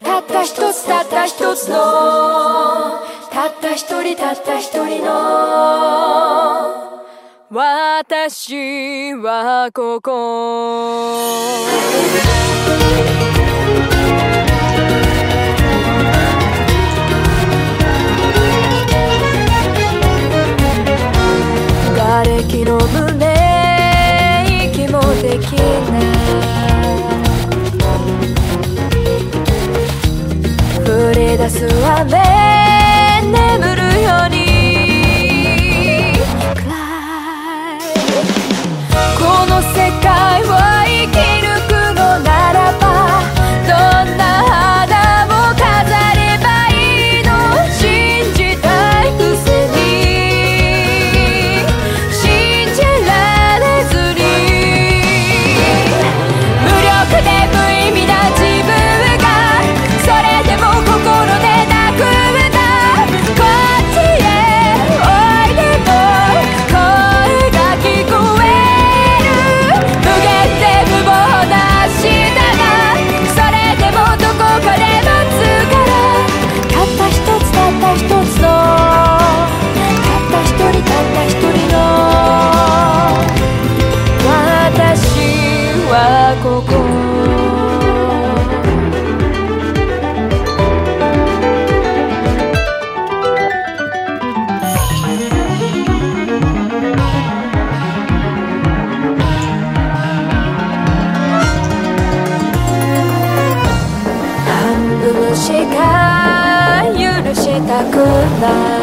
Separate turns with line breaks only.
たった一つたった一つのたった一人たった一人の私はここ。出す雨。眠るよりここ。しか許したくない。